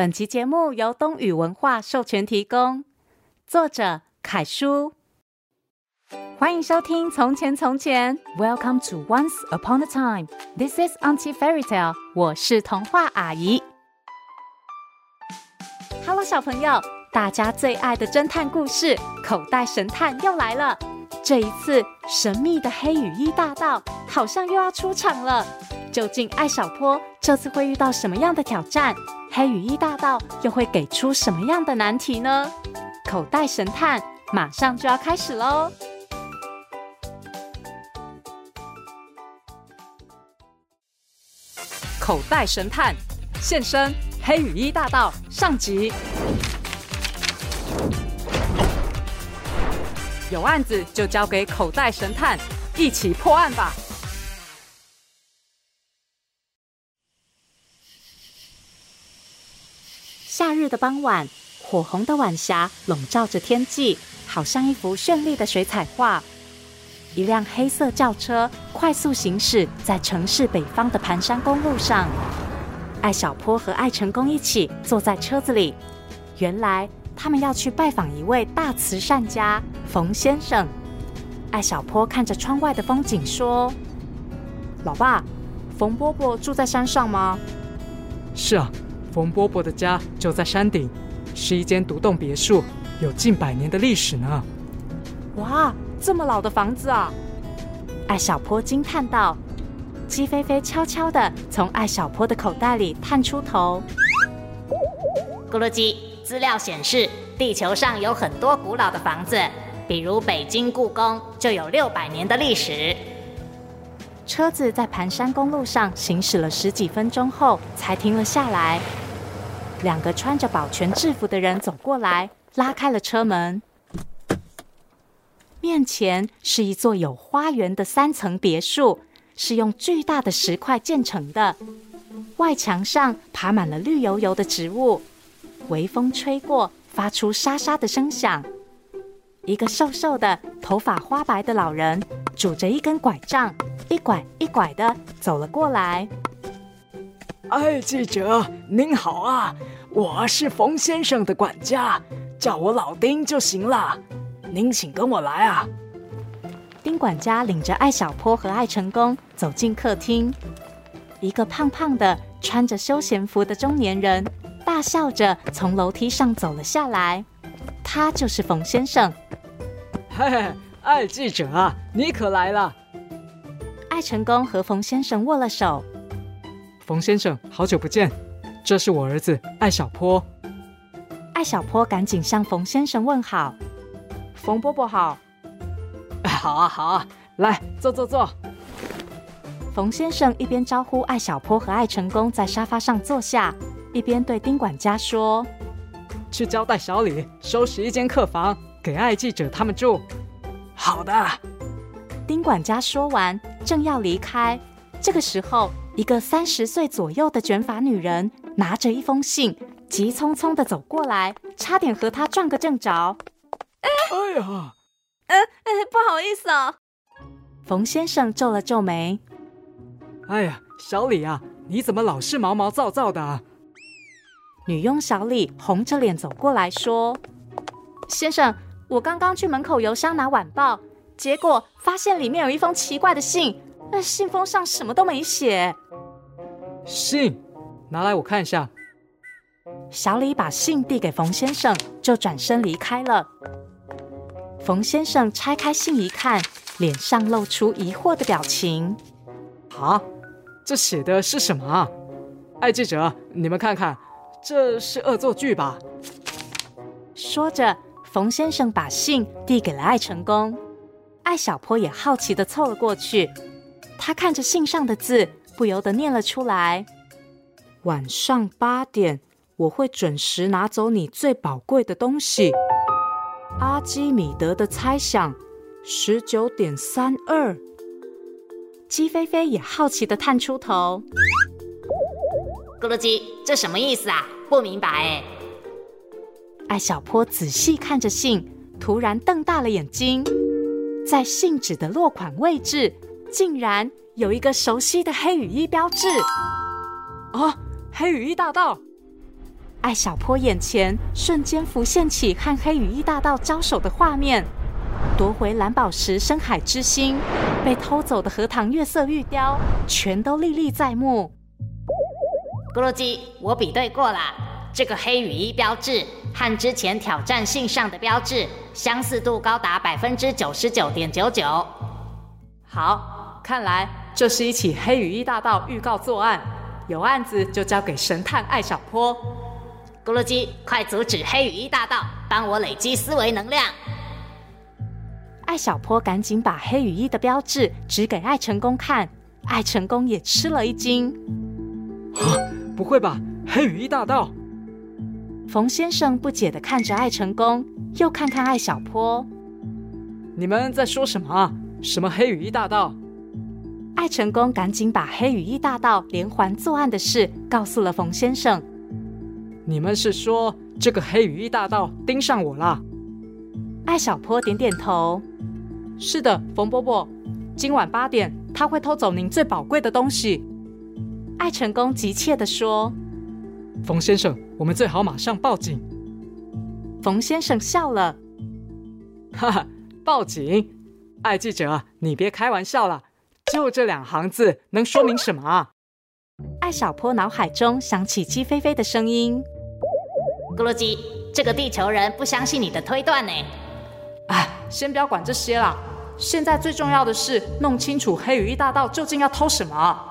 本集节目由东雨文化授权提供，作者凯叔。欢迎收听《从前从前》，Welcome to Once Upon a Time。This is Auntie Fairy Tale。我是童话阿姨。Hello，小朋友，大家最爱的侦探故事《口袋神探》又来了。这一次，神秘的黑羽衣大盗好像又要出场了。究竟艾小坡这次会遇到什么样的挑战？黑羽衣大盗又会给出什么样的难题呢？口袋神探马上就要开始喽！口袋神探现身，黑羽衣大盗上集。有案子就交给口袋神探，一起破案吧。日的傍晚，火红的晚霞笼罩着天际，好像一幅绚丽的水彩画。一辆黑色轿车快速行驶在城市北方的盘山公路上。艾小坡和艾成功一起坐在车子里。原来。他们要去拜访一位大慈善家冯先生。艾小坡看着窗外的风景说：“老爸，冯伯伯住在山上吗？”“是啊，冯伯伯的家就在山顶，是一间独栋别墅，有近百年的历史呢。”“哇，这么老的房子啊！”艾小坡惊叹道。鸡飞飞悄悄地从艾小坡的口袋里探出头，咕噜鸡。资料显示，地球上有很多古老的房子，比如北京故宫就有六百年的历史。车子在盘山公路上行驶了十几分钟后，才停了下来。两个穿着保全制服的人走过来，拉开了车门。面前是一座有花园的三层别墅，是用巨大的石块建成的，外墙上爬满了绿油油的植物。微风吹过，发出沙沙的声响。一个瘦瘦的、头发花白的老人，拄着一根拐杖，一拐一拐的走了过来。哎，记者您好啊，我是冯先生的管家，叫我老丁就行了。您请跟我来啊。丁管家领着艾小坡和艾成功走进客厅。一个胖胖的、穿着休闲服的中年人。大笑着从楼梯上走了下来，他就是冯先生。嘿嘿，艾记者啊，你可来了！艾成功和冯先生握了手。冯先生，好久不见，这是我儿子艾小坡。艾小坡赶紧向冯先生问好。冯伯伯好。好啊，好啊，来坐坐坐。冯先生一边招呼艾小坡和艾成功在沙发上坐下。一边对丁管家说：“去交代小李收拾一间客房给艾记者他们住。”“好的。”丁管家说完，正要离开，这个时候，一个三十岁左右的卷发女人拿着一封信，急匆匆的走过来，差点和他撞个正着。“哎呀，哎哎，不好意思啊。”冯先生皱了皱眉。“哎呀，小李啊，你怎么老是毛毛躁躁的？”啊女佣小李红着脸走过来说：“先生，我刚刚去门口邮箱拿晚报，结果发现里面有一封奇怪的信，那信封上什么都没写。”信，拿来我看一下。小李把信递给冯先生，就转身离开了。冯先生拆开信一看，脸上露出疑惑的表情：“啊，这写的是什么啊？艾记者，你们看看。”这是恶作剧吧？说着，冯先生把信递给了艾成功。艾小坡也好奇的凑了过去，他看着信上的字，不由得念了出来：“晚上八点，我会准时拿走你最宝贵的东西。”阿基米德的猜想，十九点三二。鸡飞飞也好奇的探出头。咕噜鸡，这什么意思啊？不明白哎。艾小坡仔细看着信，突然瞪大了眼睛，在信纸的落款位置，竟然有一个熟悉的黑羽衣标志。啊，黑羽衣大盗！艾小坡眼前瞬间浮现起和黑羽衣大盗交手的画面，夺回蓝宝石深海之心，被偷走的荷塘月色玉雕，全都历历在目。咕噜鸡，我比对过了，这个黑羽衣标志和之前挑战信上的标志相似度高达百分之九十九点九九。好，看来这是一起黑羽翼大盗预告作案，有案子就交给神探艾小坡。咕噜鸡，快阻止黑羽翼大盗，帮我累积思维能量。艾小坡赶紧把黑羽翼的标志指给艾成功看，艾成功也吃了一惊。啊不会吧，黑羽翼大盗！冯先生不解地看着艾成功，又看看艾小坡。你们在说什么啊？什么黑羽翼大盗？艾成功赶紧把黑羽翼大盗连环作案的事告诉了冯先生。你们是说这个黑羽翼大盗盯上我了？艾小坡点点头。是的，冯伯伯，今晚八点他会偷走您最宝贵的东西。艾成功急切地说：“冯先生，我们最好马上报警。”冯先生笑了：“哈哈，报警？艾记者，你别开玩笑了，就这两行字能说明什么啊？”艾小坡脑海中响起鸡飞飞的声音：“咕噜鸡，这个地球人不相信你的推断呢。”哎，先不要管这些了，现在最重要的是弄清楚黑羽翼大盗究竟要偷什么。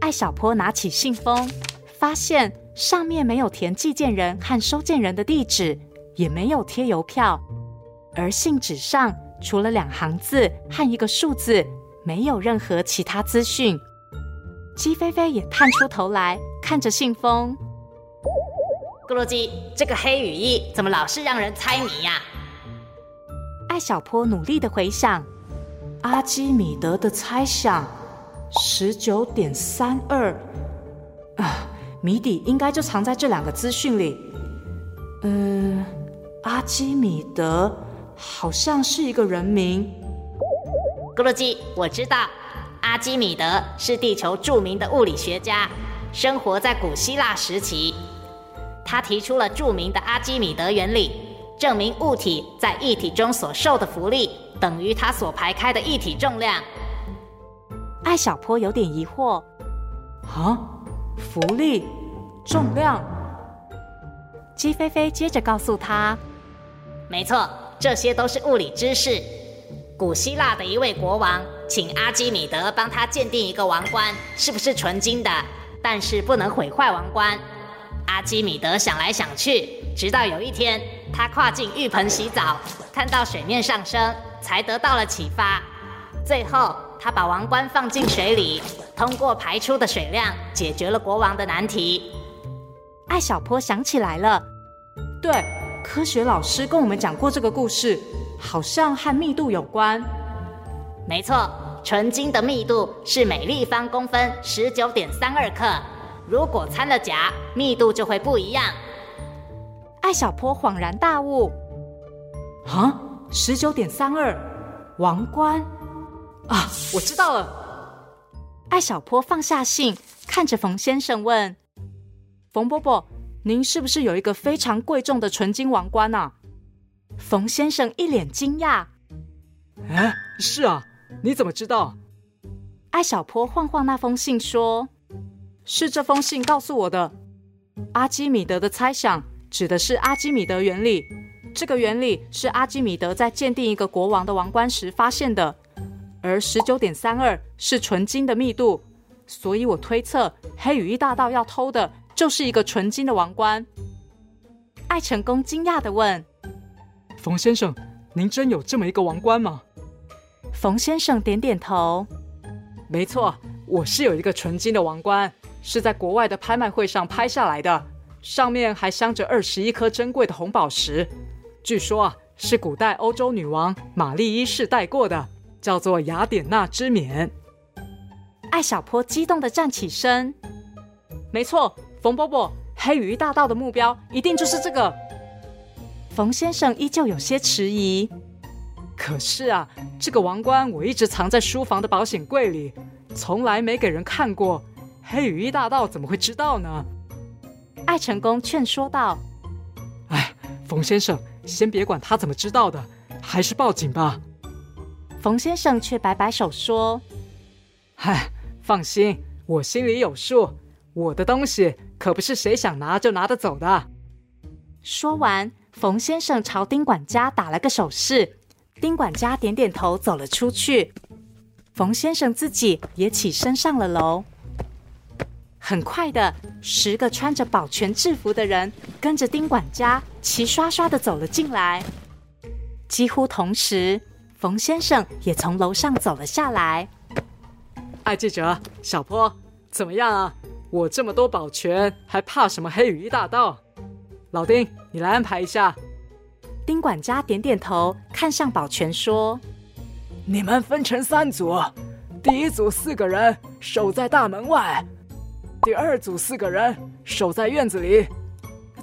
艾小坡拿起信封，发现上面没有填寄件人和收件人的地址，也没有贴邮票，而信纸上除了两行字和一个数字，没有任何其他资讯。鸡飞飞也探出头来看着信封。咕噜鸡，这个黑羽翼怎么老是让人猜谜呀？艾小坡努力的回想，阿基米德的猜想。十九点三二，啊，谜底应该就藏在这两个资讯里。嗯，阿基米德好像是一个人名。咕噜鸡，我知道，阿基米德是地球著名的物理学家，生活在古希腊时期。他提出了著名的阿基米德原理，证明物体在液体中所受的浮力等于它所排开的液体重量。艾小坡有点疑惑，啊，浮力、重量。鸡飞飞接着告诉他，没错，这些都是物理知识。古希腊的一位国王请阿基米德帮他鉴定一个王冠是不是纯金的，但是不能毁坏王冠。阿基米德想来想去，直到有一天，他跨进浴盆洗澡，看到水面上升，才得到了启发。最后。他把王冠放进水里，通过排出的水量解决了国王的难题。艾小坡想起来了，对，科学老师跟我们讲过这个故事，好像和密度有关。没错，纯金的密度是每立方公分十九点三二克，如果掺了钾，密度就会不一样。艾小坡恍然大悟，啊，十九点三二，王冠。啊，我知道了。艾小坡放下信，看着冯先生问：“冯伯伯，您是不是有一个非常贵重的纯金王冠啊？”冯先生一脸惊讶：“哎，是啊，你怎么知道？”艾小坡晃晃那封信说：“是这封信告诉我的。阿基米德的猜想指的是阿基米德原理，这个原理是阿基米德在鉴定一个国王的王冠时发现的。”而十九点三二是纯金的密度，所以我推测黑羽翼大盗要偷的就是一个纯金的王冠。爱成功惊讶的问：“冯先生，您真有这么一个王冠吗？”冯先生点点头：“没错，我是有一个纯金的王冠，是在国外的拍卖会上拍下来的，上面还镶着二十一颗珍贵的红宝石，据说啊是古代欧洲女王玛丽一世戴过的。”叫做雅典娜之冕。艾小坡激动的站起身。没错，冯伯伯，黑羽翼大盗的目标一定就是这个。冯先生依旧有些迟疑。可是啊，这个王冠我一直藏在书房的保险柜里，从来没给人看过。黑羽翼大盗怎么会知道呢？艾成功劝说道：“哎，冯先生，先别管他怎么知道的，还是报警吧。”冯先生却摆摆手说：“嗨，放心，我心里有数。我的东西可不是谁想拿就拿得走的。”说完，冯先生朝丁管家打了个手势，丁管家点点头，走了出去。冯先生自己也起身上了楼。很快的，十个穿着保全制服的人跟着丁管家齐刷刷的走了进来。几乎同时，冯先生也从楼上走了下来。艾记者，小坡，怎么样啊？我这么多保全，还怕什么黑羽翼大盗？老丁，你来安排一下。丁管家点点头，看向保全说。你们分成三组，第一组四个人守在大门外，第二组四个人守在院子里，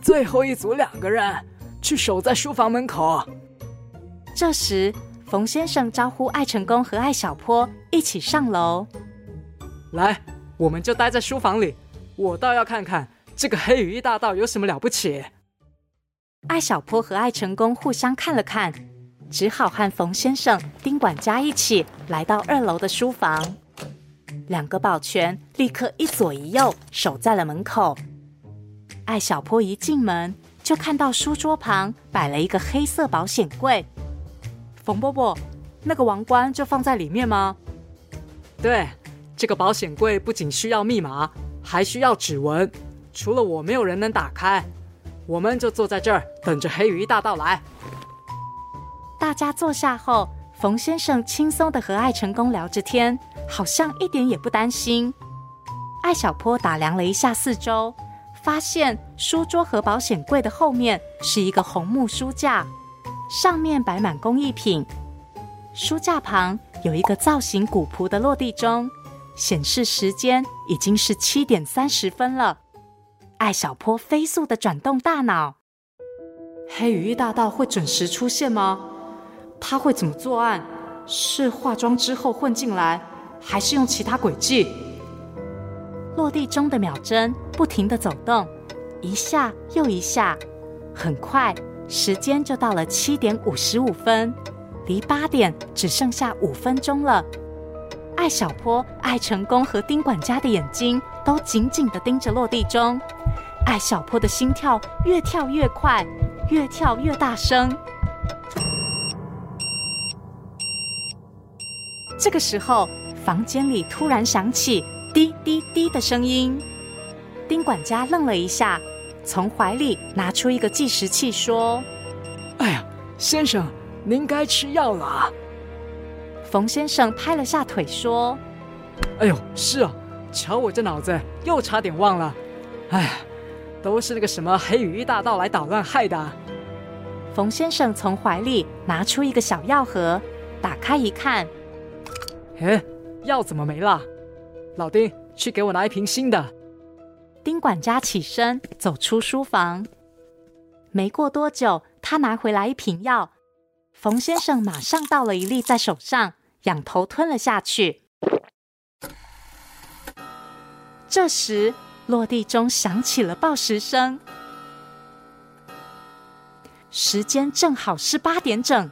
最后一组两个人去守在书房门口。这时，冯先生招呼艾成功和艾小坡一起上楼。来，我们就待在书房里，我倒要看看这个黑羽翼大盗有什么了不起。艾小坡和艾成功互相看了看。只好和冯先生、丁管家一起来到二楼的书房。两个保全立刻一左一右守在了门口。艾小坡一进门就看到书桌旁摆了一个黑色保险柜。冯伯伯，那个王冠就放在里面吗？对，这个保险柜不仅需要密码，还需要指纹。除了我，没有人能打开。我们就坐在这儿等着黑羽翼大盗来。大家坐下后，冯先生轻松的和艾成功聊着天，好像一点也不担心。艾小坡打量了一下四周，发现书桌和保险柜的后面是一个红木书架，上面摆满工艺品。书架旁有一个造型古朴的落地钟，显示时间已经是七点三十分了。艾小坡飞速地转动大脑：黑羽翼大盗会准时出现吗？他会怎么作案？是化妆之后混进来，还是用其他诡计？落地钟的秒针不停地走动，一下又一下，很快时间就到了七点五十五分，离八点只剩下五分钟了。艾小坡、艾成功和丁管家的眼睛都紧紧地盯着落地钟，艾小坡的心跳越跳越快，越跳越大声。这个时候，房间里突然响起滴滴滴的声音。丁管家愣了一下，从怀里拿出一个计时器，说：“哎呀，先生，您该吃药了啊。”冯先生拍了下腿，说：“哎呦，是啊，瞧我这脑子，又差点忘了。哎，都是那个什么黑羽翼大盗来捣乱害的。”冯先生从怀里拿出一个小药盒，打开一看。哎，药怎么没了？老丁，去给我拿一瓶新的。丁管家起身走出书房，没过多久，他拿回来一瓶药。冯先生马上倒了一粒在手上，仰头吞了下去。这时，落地钟响起了报时声，时间正好是八点整，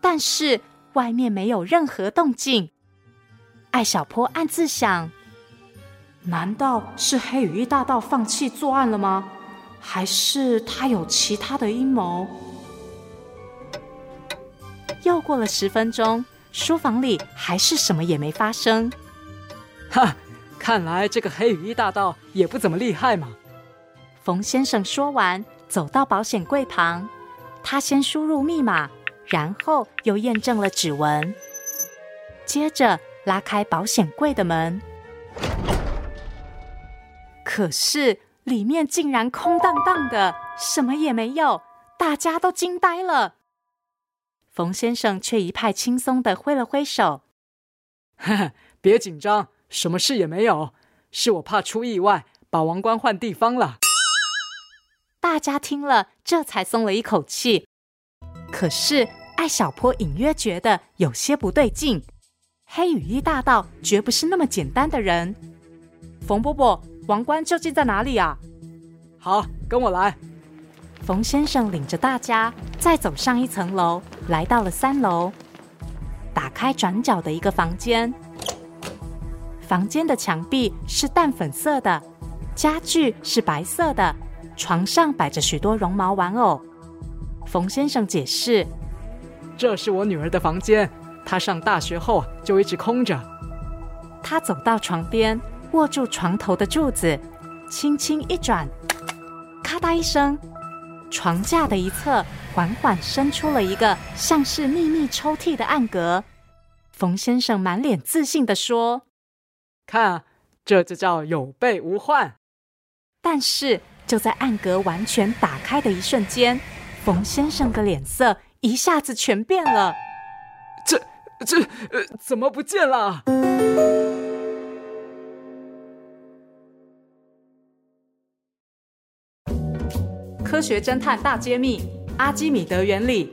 但是外面没有任何动静。艾小坡暗自想：难道是黑羽翼大盗放弃作案了吗？还是他有其他的阴谋？又过了十分钟，书房里还是什么也没发生。哈，看来这个黑羽翼大盗也不怎么厉害嘛。冯先生说完，走到保险柜旁，他先输入密码，然后又验证了指纹，接着。拉开保险柜的门，可是里面竟然空荡荡的，什么也没有，大家都惊呆了。冯先生却一派轻松的挥了挥手：“呵呵，别紧张，什么事也没有，是我怕出意外，把王冠换地方了。”大家听了，这才松了一口气。可是艾小坡隐约觉得有些不对劲。黑羽衣大盗绝不是那么简单的人。冯伯伯，王冠究竟在哪里啊？好，跟我来。冯先生领着大家再走上一层楼，来到了三楼。打开转角的一个房间，房间的墙壁是淡粉色的，家具是白色的，床上摆着许多绒毛玩偶。冯先生解释：“这是我女儿的房间，她上大学后就一直空着。”他走到床边，握住床头的柱子，轻轻一转，咔嗒一声。床架的一侧缓缓伸出了一个像是秘密抽屉的暗格。冯先生满脸自信地说：“看，这就叫有备无患。”但是就在暗格完全打开的一瞬间，冯先生的脸色一下子全变了。这、这、呃，怎么不见了？科学侦探大揭秘：阿基米德原理。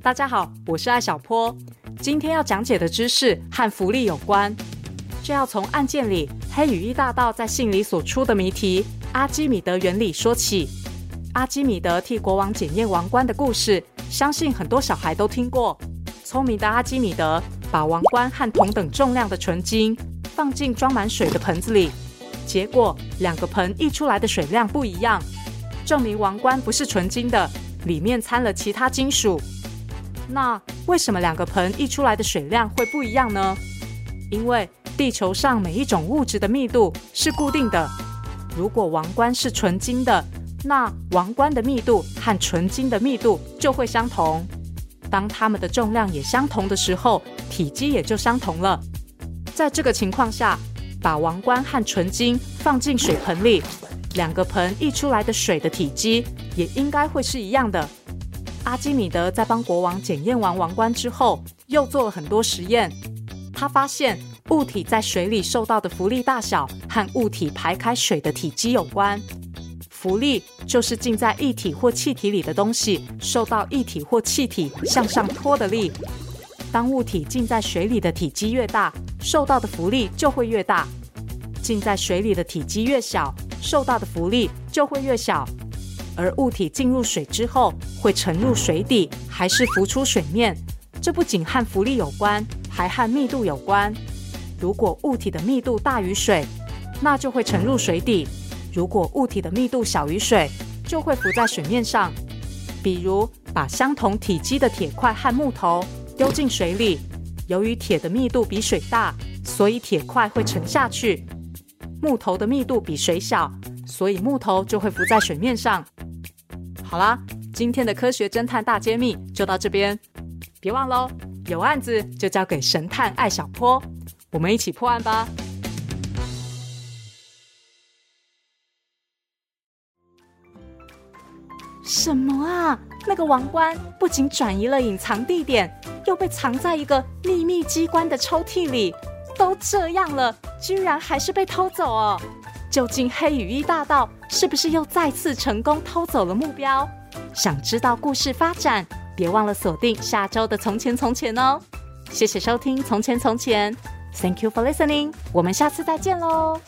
大家好，我是艾小坡。今天要讲解的知识和福利有关，就要从案件里黑羽翼大盗在信里所出的谜题——阿基米德原理说起。阿基米德替国王检验王冠的故事，相信很多小孩都听过。聪明的阿基米德把王冠和同等重量的纯金，放进装满水的盆子里，结果两个盆溢出来的水量不一样，证明王冠不是纯金的，里面掺了其他金属。那为什么两个盆溢出来的水量会不一样呢？因为地球上每一种物质的密度是固定的。如果王冠是纯金的，那王冠的密度和纯金的密度就会相同。当它们的重量也相同的时候，体积也就相同了。在这个情况下，把王冠和纯金放进水盆里，两个盆溢出来的水的体积也应该会是一样的。阿基米德在帮国王检验完王冠之后，又做了很多实验。他发现物体在水里受到的浮力大小和物体排开水的体积有关。浮力就是浸在液体或气体里的东西受到液体或气体向上拖的力。当物体浸在水里的体积越大，受到的浮力就会越大；浸在水里的体积越小，受到的浮力就会越小。而物体进入水之后，会沉入水底还是浮出水面，这不仅和浮力有关，还和密度有关。如果物体的密度大于水，那就会沉入水底；如果物体的密度小于水，就会浮在水面上。比如，把相同体积的铁块和木头。丢进水里，由于铁的密度比水大，所以铁块会沉下去；木头的密度比水小，所以木头就会浮在水面上。好啦，今天的科学侦探大揭秘就到这边，别忘喽，有案子就交给神探艾小坡，我们一起破案吧。什么啊？那个王冠不仅转移了隐藏地点，又被藏在一个秘密机关的抽屉里。都这样了，居然还是被偷走哦！究竟黑羽翼大盗是不是又再次成功偷走了目标？想知道故事发展，别忘了锁定下周的《从前从前》哦！谢谢收听《从前从前》，Thank you for listening，我们下次再见喽！